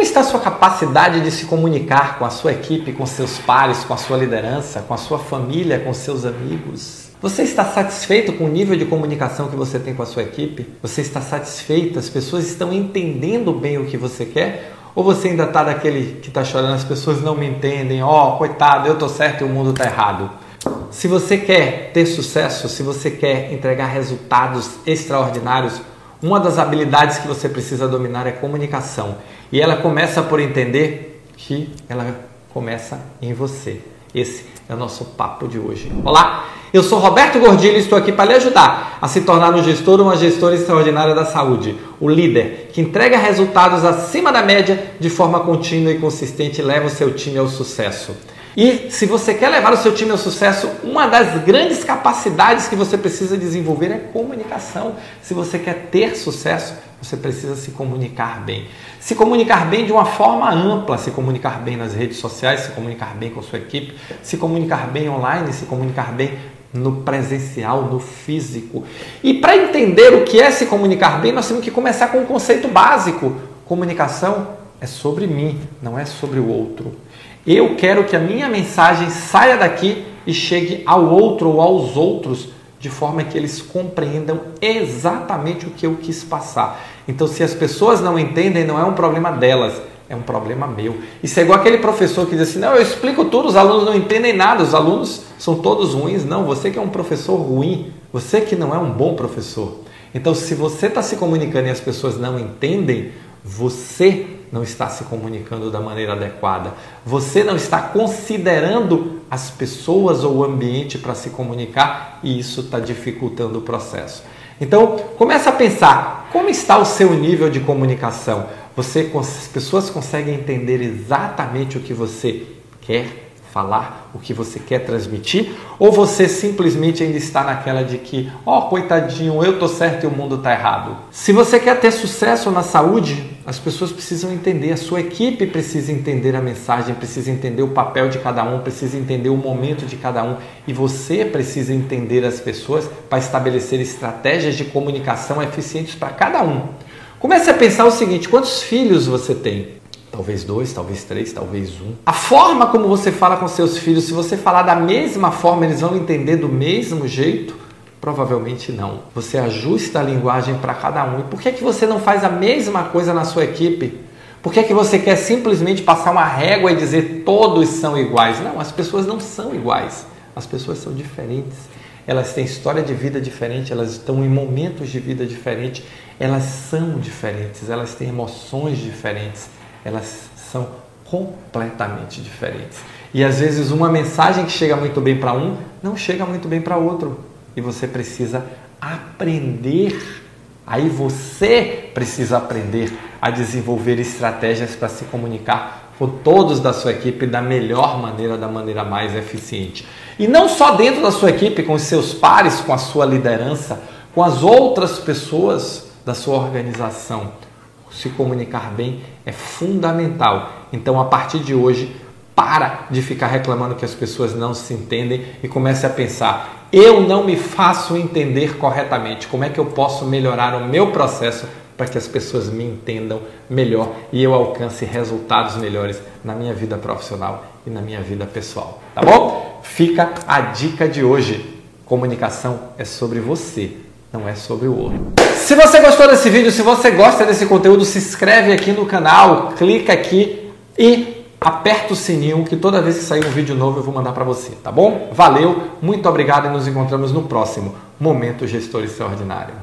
Como está a sua capacidade de se comunicar com a sua equipe, com seus pares, com a sua liderança, com a sua família, com seus amigos? Você está satisfeito com o nível de comunicação que você tem com a sua equipe? Você está satisfeito? As pessoas estão entendendo bem o que você quer? Ou você ainda está daquele que está chorando, as pessoas não me entendem, ó, oh, coitado, eu estou certo e o mundo está errado? Se você quer ter sucesso, se você quer entregar resultados extraordinários, uma das habilidades que você precisa dominar é comunicação. E ela começa por entender que ela começa em você. Esse é o nosso papo de hoje. Olá, eu sou Roberto Gordilho e estou aqui para lhe ajudar a se tornar um gestor ou uma gestora extraordinária da saúde, o líder que entrega resultados acima da média de forma contínua e consistente e leva o seu time ao sucesso. E se você quer levar o seu time ao sucesso, uma das grandes capacidades que você precisa desenvolver é comunicação. Se você quer ter sucesso, você precisa se comunicar bem. Se comunicar bem de uma forma ampla, se comunicar bem nas redes sociais, se comunicar bem com a sua equipe, se comunicar bem online, se comunicar bem no presencial, no físico. E para entender o que é se comunicar bem, nós temos que começar com um conceito básico. Comunicação é sobre mim, não é sobre o outro. Eu quero que a minha mensagem saia daqui e chegue ao outro ou aos outros de forma que eles compreendam exatamente o que eu quis passar. Então, se as pessoas não entendem, não é um problema delas, é um problema meu. Isso é igual aquele professor que diz assim: não, eu explico tudo, os alunos não entendem nada, os alunos são todos ruins. Não, você que é um professor ruim, você que não é um bom professor. Então, se você está se comunicando e as pessoas não entendem, você não está se comunicando da maneira adequada. Você não está considerando as pessoas ou o ambiente para se comunicar e isso está dificultando o processo. Então, comece a pensar como está o seu nível de comunicação. Você, as pessoas conseguem entender exatamente o que você quer falar o que você quer transmitir, ou você simplesmente ainda está naquela de que, ó, oh, coitadinho, eu tô certo e o mundo tá errado. Se você quer ter sucesso na saúde, as pessoas precisam entender, a sua equipe precisa entender a mensagem, precisa entender o papel de cada um, precisa entender o momento de cada um, e você precisa entender as pessoas para estabelecer estratégias de comunicação eficientes para cada um. Comece a pensar o seguinte: quantos filhos você tem? Talvez dois, talvez três, talvez um. A forma como você fala com seus filhos, se você falar da mesma forma, eles vão entender do mesmo jeito? Provavelmente não. Você ajusta a linguagem para cada um. E por que, que você não faz a mesma coisa na sua equipe? Por que, que você quer simplesmente passar uma régua e dizer todos são iguais? Não, as pessoas não são iguais. As pessoas são diferentes. Elas têm história de vida diferente, elas estão em momentos de vida diferentes, elas são diferentes, elas têm emoções diferentes elas são completamente diferentes. E às vezes uma mensagem que chega muito bem para um não chega muito bem para outro. E você precisa aprender. Aí você precisa aprender a desenvolver estratégias para se comunicar com todos da sua equipe da melhor maneira, da maneira mais eficiente. E não só dentro da sua equipe, com os seus pares, com a sua liderança, com as outras pessoas da sua organização se comunicar bem é fundamental. Então, a partir de hoje, para de ficar reclamando que as pessoas não se entendem e comece a pensar: eu não me faço entender corretamente. Como é que eu posso melhorar o meu processo para que as pessoas me entendam melhor e eu alcance resultados melhores na minha vida profissional e na minha vida pessoal? Tá bom? Fica a dica de hoje. Comunicação é sobre você não é sobre o outro. Se você gostou desse vídeo, se você gosta desse conteúdo, se inscreve aqui no canal, clica aqui e aperta o sininho que toda vez que sair um vídeo novo eu vou mandar para você, tá bom? Valeu, muito obrigado e nos encontramos no próximo Momento Gestor Extraordinário.